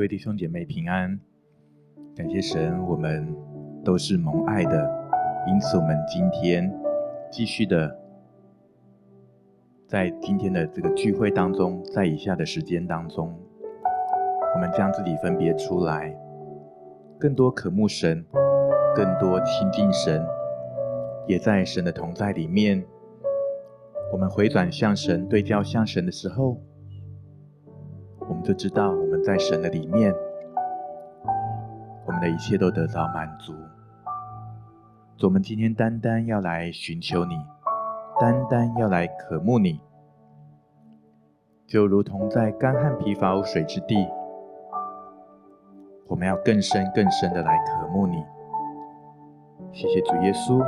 各位弟兄姐妹平安，感谢神，我们都是蒙爱的，因此我们今天继续的在今天的这个聚会当中，在以下的时间当中，我们将自己分别出来，更多渴慕神，更多亲近神，也在神的同在里面，我们回转向神，对焦向神的时候，就知道我们。在神的里面，我们的一切都得到满足。我们今天单单要来寻求你，单单要来渴慕你，就如同在干旱疲乏无水之地，我们要更深更深的来渴慕你。谢谢主耶稣。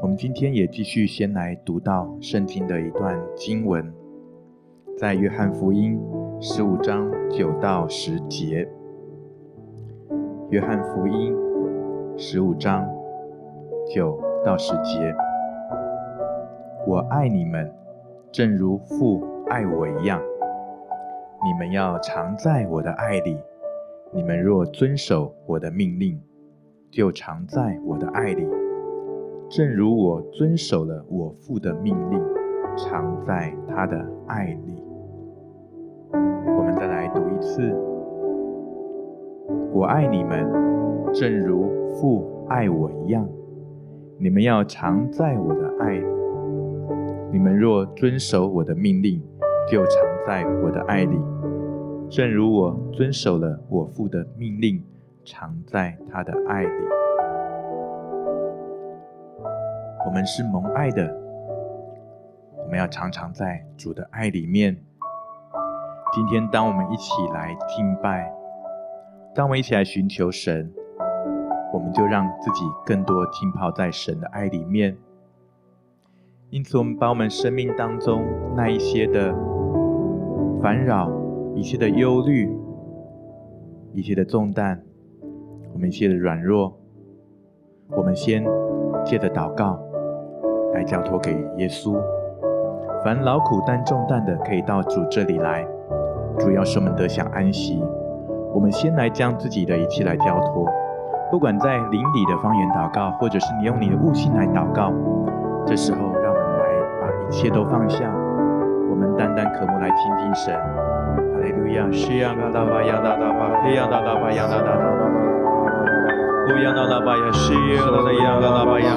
我们今天也继续先来读到圣经的一段经文，在约翰福音。十五章九到十节，约翰福音十五章九到十节。我爱你们，正如父爱我一样。你们要常在我的爱里。你们若遵守我的命令，就常在我的爱里，正如我遵守了我父的命令，常在他的爱里。我们再来读一次。我爱你们，正如父爱我一样。你们要常在我的爱里。你们若遵守我的命令，就常在我的爱里，正如我遵守了我父的命令，常在他的爱里。我们是蒙爱的，我们要常常在主的爱里面。今天，当我们一起来敬拜，当我们一起来寻求神，我们就让自己更多浸泡在神的爱里面。因此，我们把我们生命当中那一些的烦扰、一切的忧虑、一切的重担，我们一切的软弱，我们先借着祷告来交托给耶稣。凡劳苦担重担的，可以到主这里来。主要是我们得享安息。我们先来将自己的一切来交托，不管在灵里的方言祷告，或者是你用你的悟性来祷告。这时候，让我们来把一切都放下，我们单单渴慕来亲近神。哈利路亚！是呀，嘎达巴呀，达达巴，嘿呀，达达巴呀，达达达。呼呀，达达巴呀，是呀，达达呀，嘎达巴呀，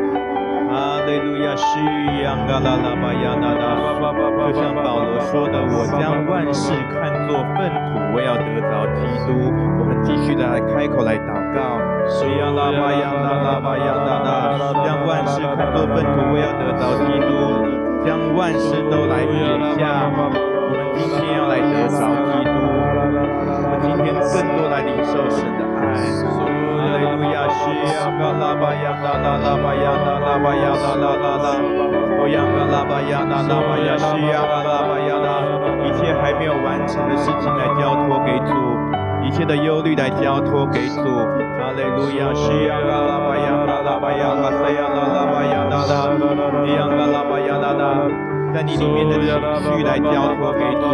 利路亚，西央嘎啦啦就像保罗说的：“我将万事看作粪土，我要得着基督。”我们继续的来开口来祷告：“西央啦巴呀啦啦将万事看作粪土，我要得着基督。将万事都来撇下，我们今天要来得着基督。我们今天更多来领受神的爱。”哈利路亚，西呀嘎拉巴呀那拉拉巴呀那拉巴呀那拉拉拉，欧呀嘎拉巴呀那拉巴呀西呀嘎拉巴呀那，一切还没有完成的事情来交托给主，一切的忧虑来交托给主。哈利路亚，西呀嘎拉巴呀那拉巴亚巴拉巴亚拉，欧呀嘎拉巴呀那拉，在你里面的情绪来交托给主。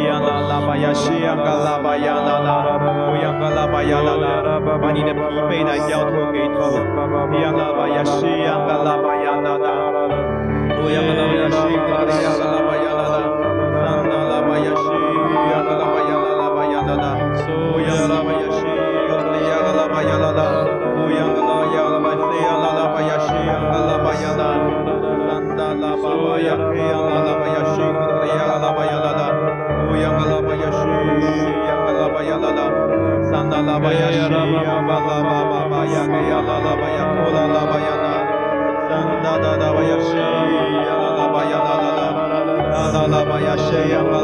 呀啦啦吧呀，西呀嘎啦吧呀啦啦，不呀嘎啦吧呀啦啦，把你的疲惫来交托给主。亚拉巴亚，西呀嘎啦吧呀啦啦，不呀嘎啦吧呀，西呀嘎啦吧呀啦啦，啦啦啦吧呀，西呀嘎啦吧呀啦啦吧呀啦啦，不呀桑那拉巴呀西，央巴拉巴巴巴呀给呀啦啦巴呀，库拉拉巴呀啦，桑那拉拉巴呀西，央啦啦巴呀啦啦啦，啦啦啦巴呀西，央嘎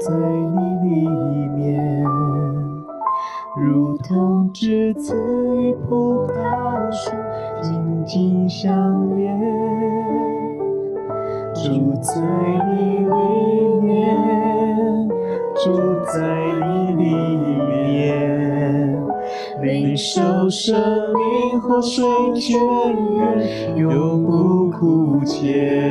在你里面，如同枝子与葡萄树紧紧相连。住在你里面，住在你里面，领受生命和水泉源，永不。枯竭，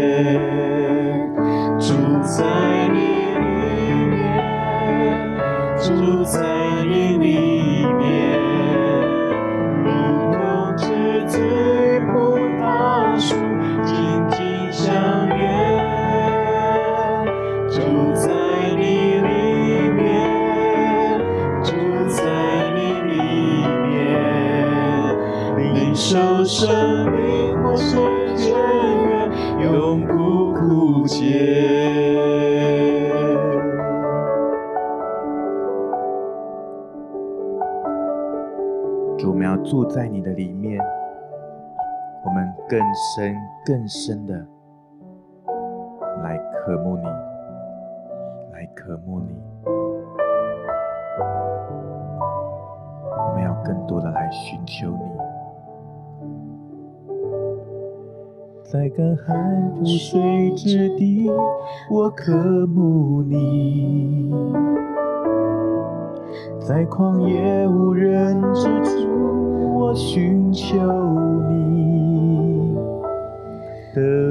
深更深的来渴慕你，来渴慕你。我们要更多的来寻求你。在干旱无水之地，我渴慕你；在旷野无人之处，我寻求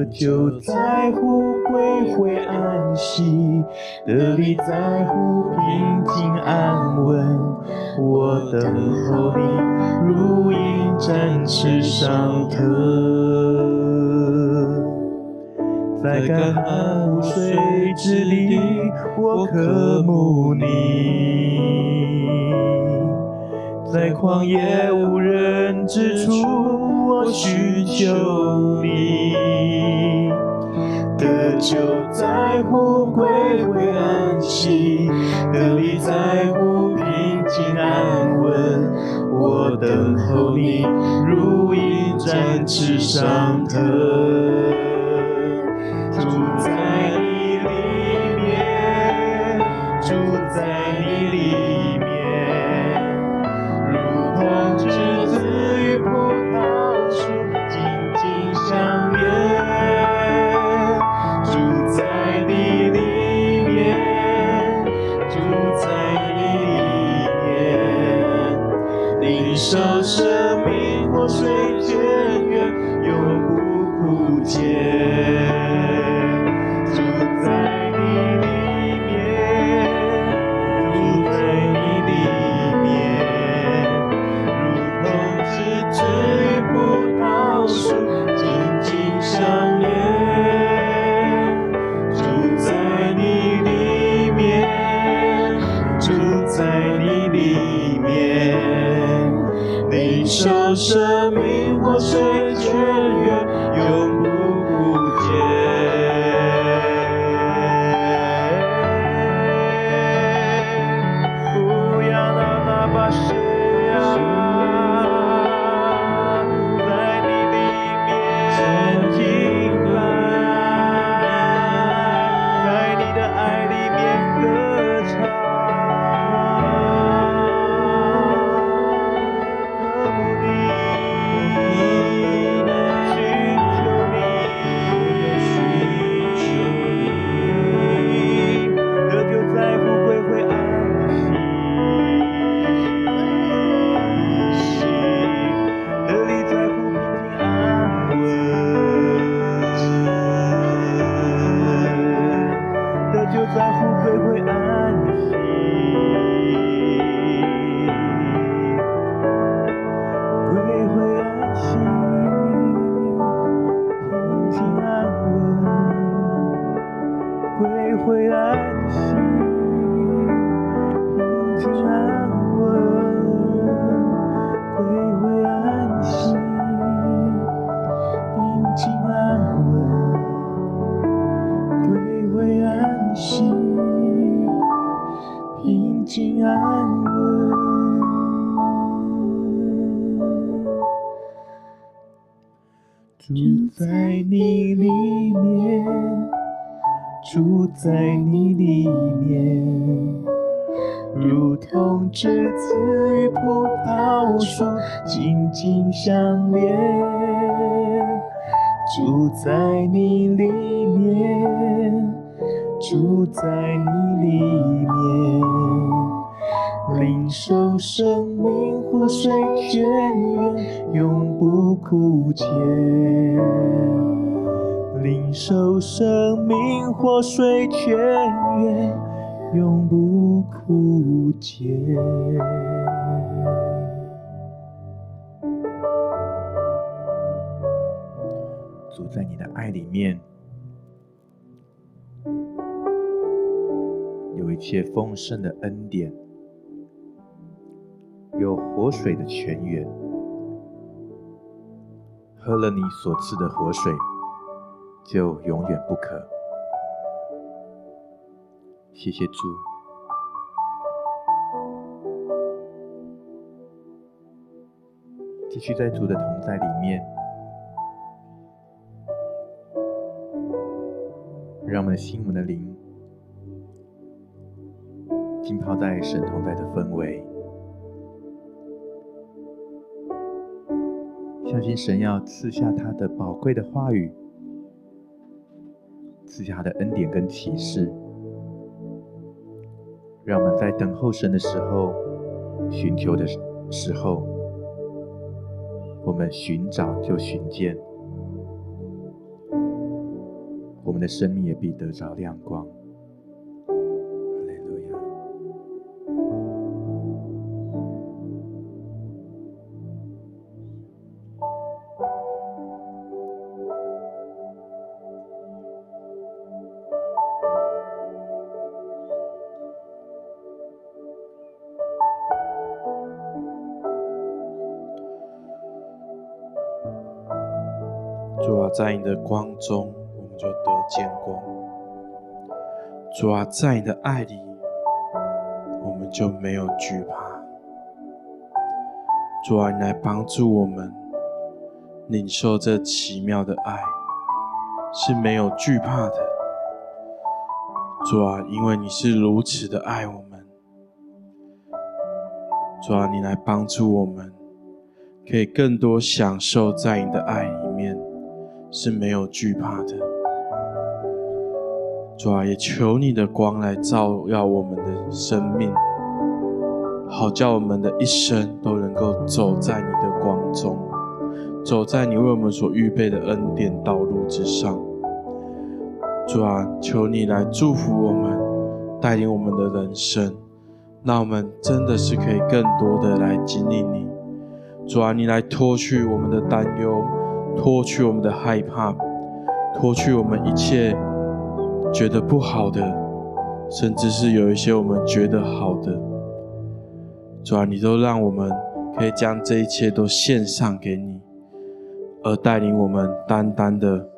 得救在乎归回安息，得力在乎平静安稳。我等候你，如鹰展翅上腾。在干旱无水之地，我渴慕你；在旷野无人之处，我寻求你。的救在乎归回安息，得力在乎平静安稳。我等候你，如鹰展翅上腾。静静安稳住在你里面，住在你里面，如同枝子与葡萄树紧紧相连。住在你里面，住在你里面。领受生命活水泉源，永不枯竭。领受生命活水泉源，永不枯竭。主在你的爱里面，有一切丰盛的恩典。有活水的泉源，喝了你所赐的活水，就永远不渴。谢谢主，继续在主的同在里面，让我们的心、我们的灵浸泡在神同在的氛围。相信神要赐下他的宝贵的话语，赐下他的恩典跟启示，让我们在等候神的时候，寻求的时候，我们寻找就寻见，我们的生命也必得着亮光。在你的光中，我们就得见光。主啊，在你的爱里，我们就没有惧怕。主啊，你来帮助我们领受这奇妙的爱，是没有惧怕的。主啊，因为你是如此的爱我们。主啊，你来帮助我们，可以更多享受在你的爱里面。是没有惧怕的，主啊，也求你的光来照耀我们的生命，好叫我们的一生都能够走在你的光中，走在你为我们所预备的恩典道路之上。主啊，求你来祝福我们，带领我们的人生，那我们真的是可以更多的来经历你。主啊，你来脱去我们的担忧。脱去我们的害怕，脱去我们一切觉得不好的，甚至是有一些我们觉得好的，主啊，你都让我们可以将这一切都献上给你，而带领我们单单的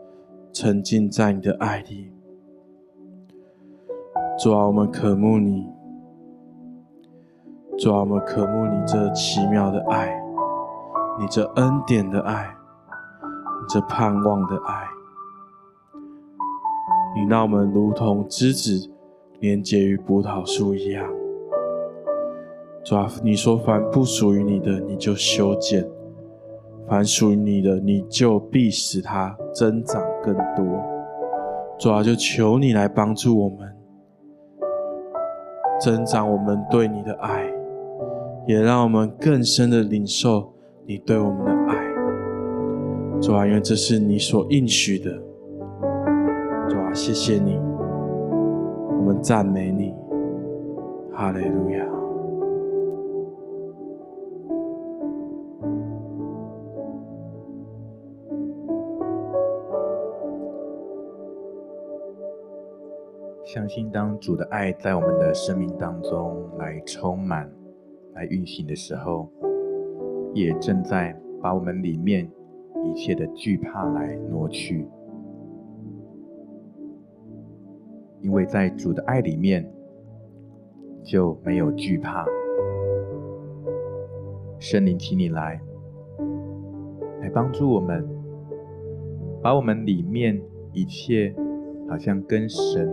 沉浸在你的爱里。主啊，我们渴慕你，主啊，我们渴慕你这奇妙的爱，你这恩典的爱。这盼望的爱，你让我们如同枝子连接于葡萄树一样。主啊，你说凡不属于你的，你就修剪；凡属于你的，你就必使它增长更多。主啊，就求你来帮助我们，增长我们对你的爱，也让我们更深的领受你对我们的。主啊，因为这是你所应许的。主啊，谢谢你，我们赞美你，哈利路亚。相信当主的爱在我们的生命当中来充满、来运行的时候，也正在把我们里面一切的惧怕来挪去。因为在主的爱里面就没有惧怕。圣灵，请你来，来帮助我们，把我们里面一切好像跟神。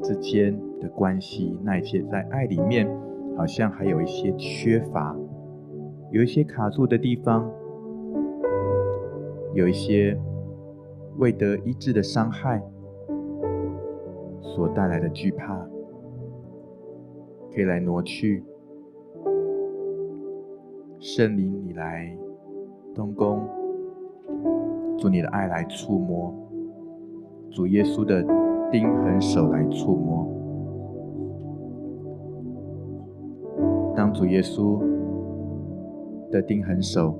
之间的关系，那一些在爱里面，好像还有一些缺乏，有一些卡住的地方，有一些未得医治的伤害所带来的惧怕，可以来挪去。圣灵，你来动工，主你的爱来触摸，主耶稣的。钉痕手来触摸，当主耶稣的钉痕手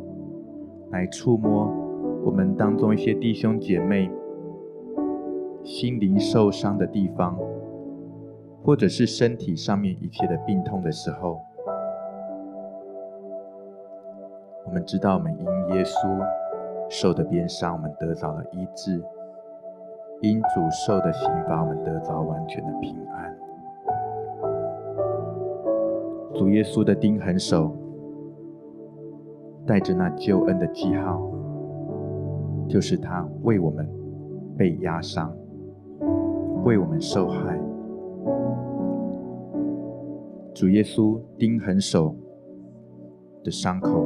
来触摸我们当中一些弟兄姐妹心灵受伤的地方，或者是身体上面一切的病痛的时候，我们知道我们因耶稣受的鞭伤，我们得着了医治。因主受的刑罚，我们得着完全的平安。主耶稣的钉痕手，带着那救恩的记号，就是他为我们被压伤，为我们受害。主耶稣钉痕手的伤口，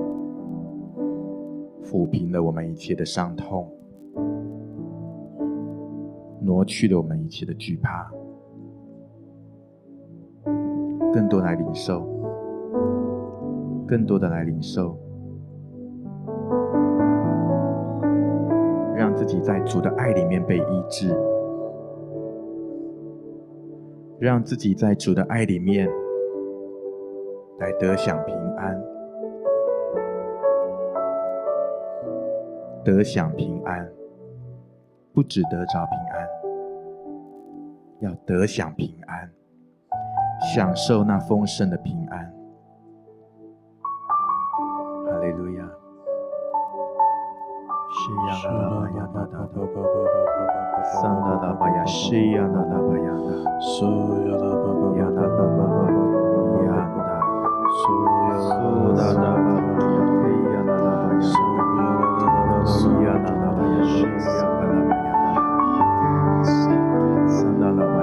抚平了我们一切的伤痛。挪去了我们一切的惧怕，更多来领受，更多的来领受，自己在主的爱里面被医治，让自己在主的爱里面来得享平安，得享平安。不只得着平安，要得享平安，享受那丰盛的平安。拉拉巴呀，拉拉巴巴巴巴巴巴，桑拉拉巴呀，是呀，拉拉巴呀，是呀，拉巴巴呀，拉拉巴巴巴呀，拉，是呀，拉拉巴巴呀，西呀，拉拉巴呀，是呀，拉拉巴巴，是呀，拉拉巴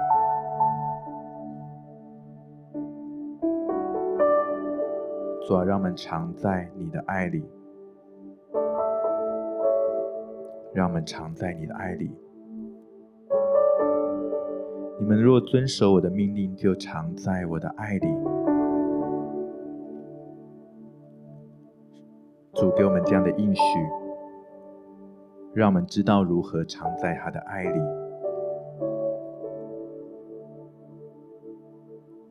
主啊，让我们常在你的爱里，让我们常在你的爱里。你们若遵守我的命令，就常在我的爱里。主给我们这样的应许，让我们知道如何常在他的爱里。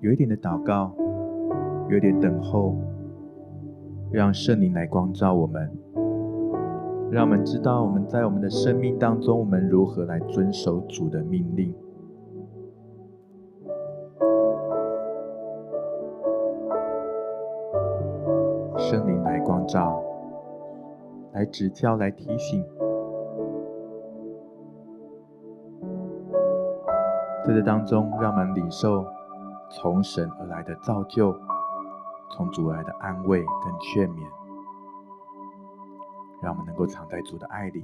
有一点的祷告，有一点等候，让圣灵来光照我们，让我们知道我们在我们的生命当中，我们如何来遵守主的命令。圣灵来光照。来指教，来提醒，在这当中，让我们领受从神而来的造就，从主来的安慰跟劝勉。让我们能够藏在主的爱里。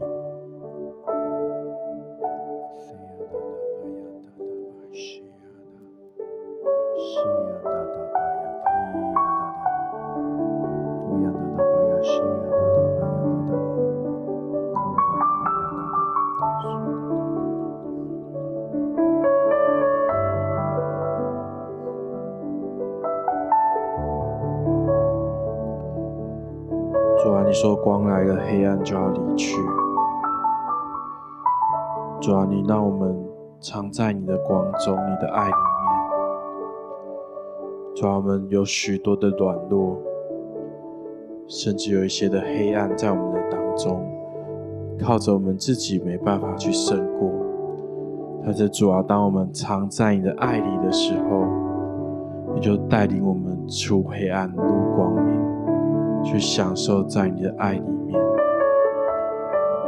你说光来了，黑暗就要离去。主啊，你让我们藏在你的光中，你的爱里面。主啊，我们有许多的软弱，甚至有一些的黑暗在我们的当中，靠着我们自己没办法去胜过。但是主啊，当我们藏在你的爱里的时候，你就带领我们出黑暗，入光。去享受在你的爱里面，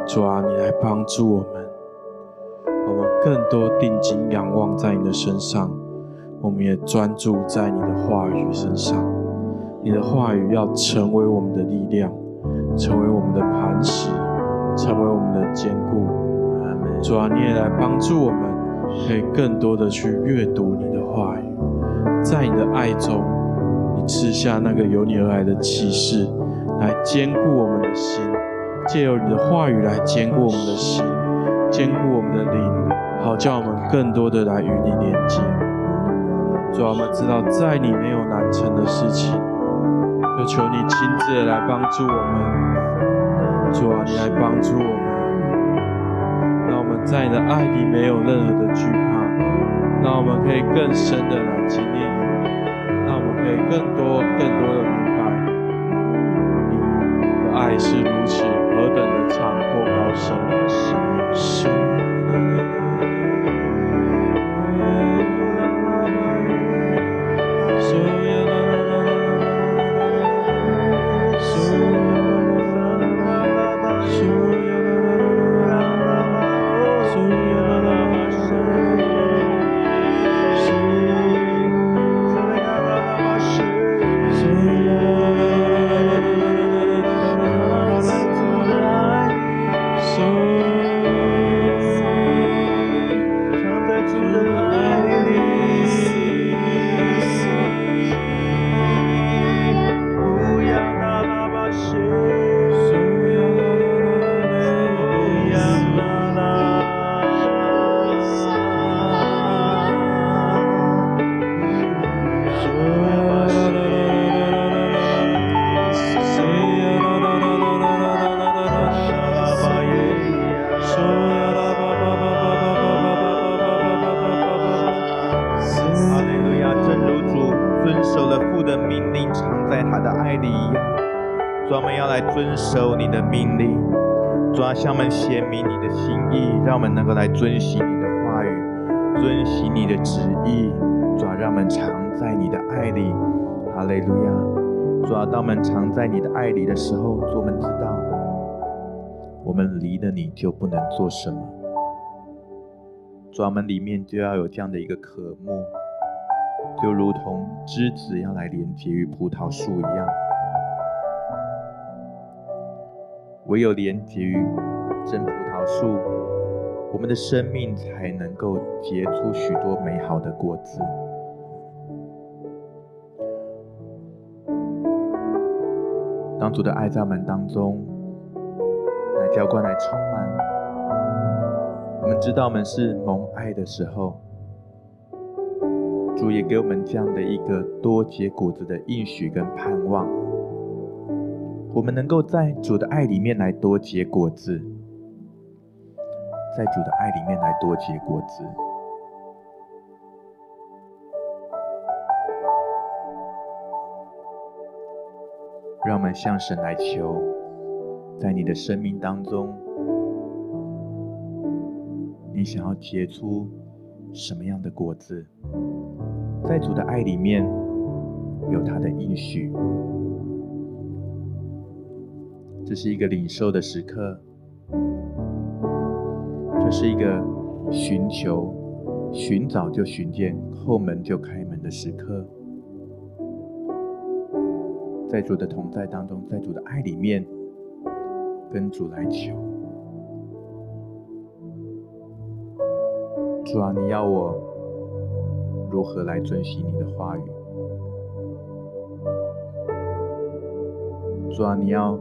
主啊，你来帮助我们，我们更多定睛仰望在你的身上，我们也专注在你的话语身上。你的话语要成为我们的力量，成为我们的磐石，成为我们的坚固。主啊，你也来帮助我们，可以更多的去阅读你的话语，在你的爱中。赐下那个由你而来的启示，来坚固我们的心；借由你的话语来坚固我们的心，坚固我们的灵，好叫我们更多的来与你连接。主啊，我们知道在你没有难成的事情，就求你亲自来帮助我们。主啊，你来帮助我们，让我们在你的爱里没有任何的惧怕，让我们可以更深的来经历。更多、更多的明白，你的爱是如此了父的命令，常在他的爱里。专门要来遵守你的命令，抓向我们显明你的心意，让我们能够来遵行你的话语，遵行你的旨意。主啊，让我们藏在你的爱里。哈利路亚！主啊，当我们藏在你的爱里的时候，主，我们知道，我们离了你就不能做什么。主啊，我们里面就要有这样的一个渴慕，就如同枝子要来连接于葡萄树一样。唯有连接于真葡萄树，我们的生命才能够结出许多美好的果子。当主的爱在我们当中来浇灌、来充满，我们知道我们是蒙爱的时候，主也给我们这样的一个多结果子的应许跟盼望。我们能够在主的爱里面来多结果子，在主的爱里面来多结果子，让我们向神来求，在你的生命当中，你想要结出什么样的果子？在主的爱里面有他的应许。这是一个领受的时刻，这是一个寻求、寻找就寻见、后门就开门的时刻。在主的同在当中，在主的爱里面，跟主来求。主啊，你要我如何来遵行你的话语？主啊，你要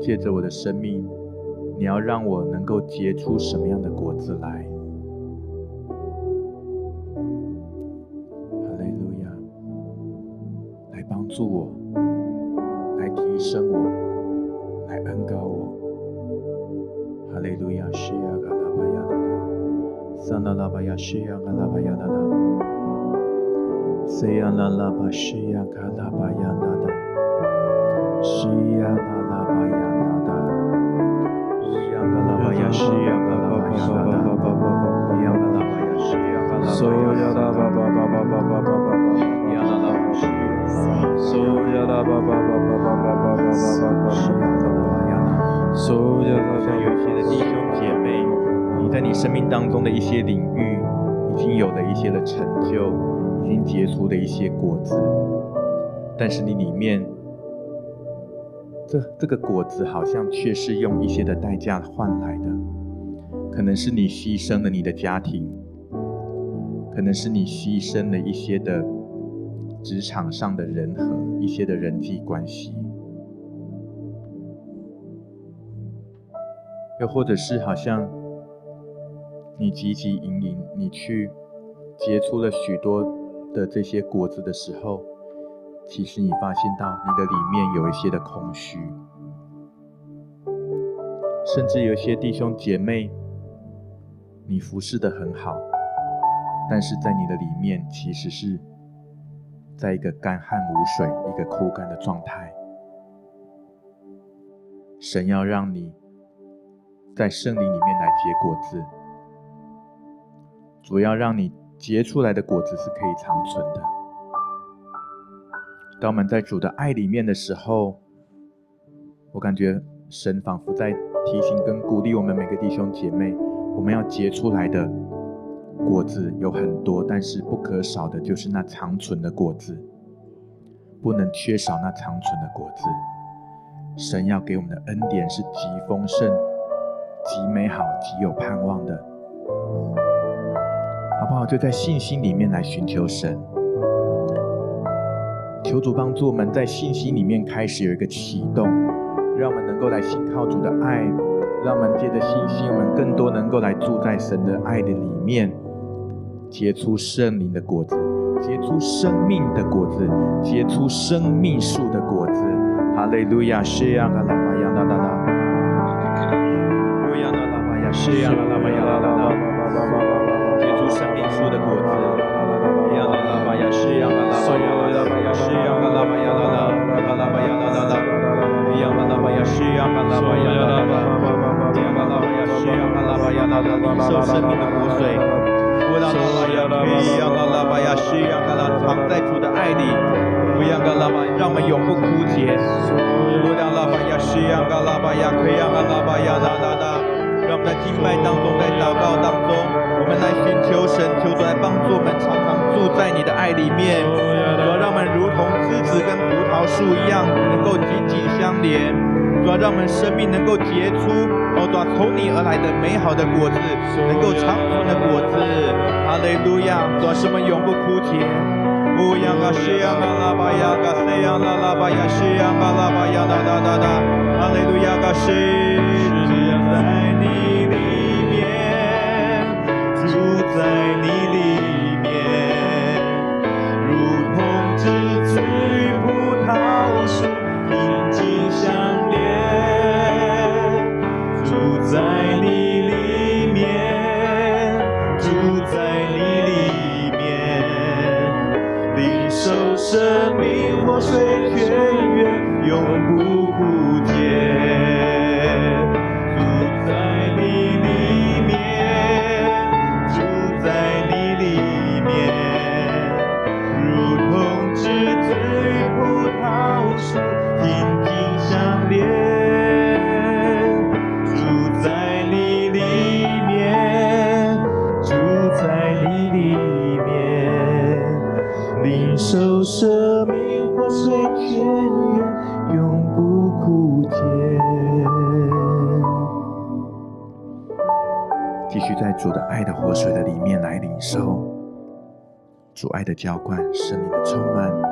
借着我的生命，你要让我能够结出什么样的果子来？哈利路亚，来帮助我，来提升我，达，撒那拉巴亚西亚嘎拉巴亚达达，西亚那拉巴西亚嘎拉巴亚达达。西呀啦啦巴呀啦啦，乌央噶啦巴呀西呀噶啦巴呀啦啦，乌央噶啦巴呀西呀啦巴呀啦啦，所呀啦巴巴巴巴巴巴巴巴，呀啦啦巴西呀，所呀啦巴巴巴巴巴巴巴巴巴巴，西呀噶啦巴呀啦，所呀啦。像有些的弟兄姐妹，你在你生命当中的一些领域，已经有了一些的成就，已经结出了一些果子，但是你里面。这这个果子好像却是用一些的代价换来的，可能是你牺牲了你的家庭，可能是你牺牲了一些的职场上的人和一些的人际关系，又或者是好像你汲汲营营，你去结出了许多的这些果子的时候。其实你发现到你的里面有一些的空虚，甚至有些弟兄姐妹，你服侍得很好，但是在你的里面其实是在一个干旱无水、一个枯干的状态。神要让你在圣灵里面来结果子，主要让你结出来的果子是可以长存的。当我们在主的爱里面的时候，我感觉神仿佛在提醒跟鼓励我们每个弟兄姐妹，我们要结出来的果子有很多，但是不可少的就是那长存的果子，不能缺少那长存的果子。神要给我们的恩典是极丰盛、极美好、极有盼望的，好不好？就在信心里面来寻求神。求主帮助我们在信心里面开始有一个启动，让我们能够来信靠主的爱，让我们借着信心，我们更多能够来住在神的爱的里面，结出圣灵的果子，结出生命的果子，结出生命树的果子。哈利路亚，谢呀啦啦巴呀啦啦啦，乌呀啦啦巴呀，谢呀啦啦巴呀领受生命的活水，我让拉巴呀，可以让拉巴呀，是让拉藏在主的爱里，不让拉巴让我们永不枯竭。我让拉巴呀，是让拉巴呀，可以让拉巴呀，哒哒哒，让我们敬拜当中，在祷告当中，我们来寻求神，求主来帮助我们，常常住在你的爱里面。要让我们如同枝子跟葡萄树一样，能够紧紧相连。主要让我们生命能够结出。哦，抓从你而来的美好的果子，能够长存的果子，哈利路亚，抓什么永不枯竭。乌央嘎西央嘎拉巴呀嘎西央啦啦巴呀西央嘎拉巴呀哒哒哒哒，哈利路亚嘎在你里面，住在你里岁月的浇灌，圣灵的充满。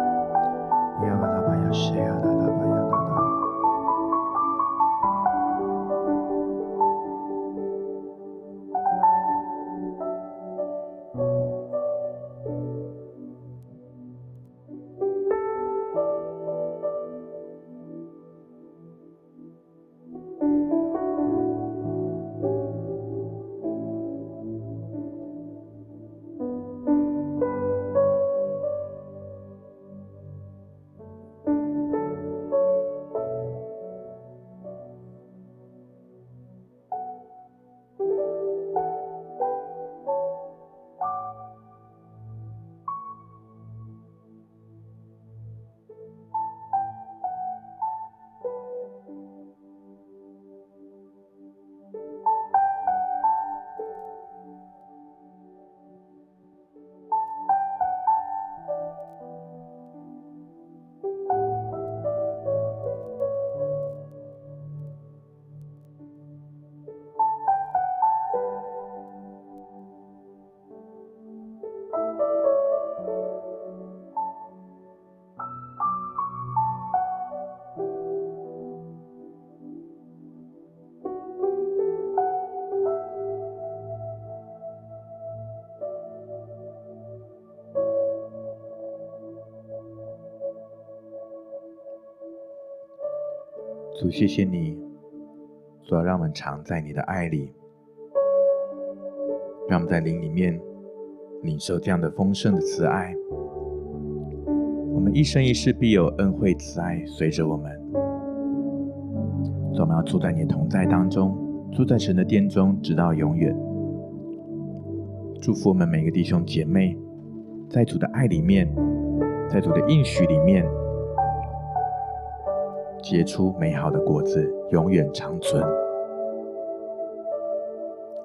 主，谢谢你，主要让我们常在你的爱里，让我们在灵里面领受这样的丰盛的慈爱。我们一生一世必有恩惠慈爱随着我们。主，我们要住在你的同在当中，住在神的殿中，直到永远。祝福我们每个弟兄姐妹，在主的爱里面，在主的应许里面。结出美好的果子，永远长存。我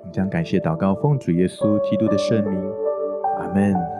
们将感谢祷告，奉主耶稣基督的圣名，阿门。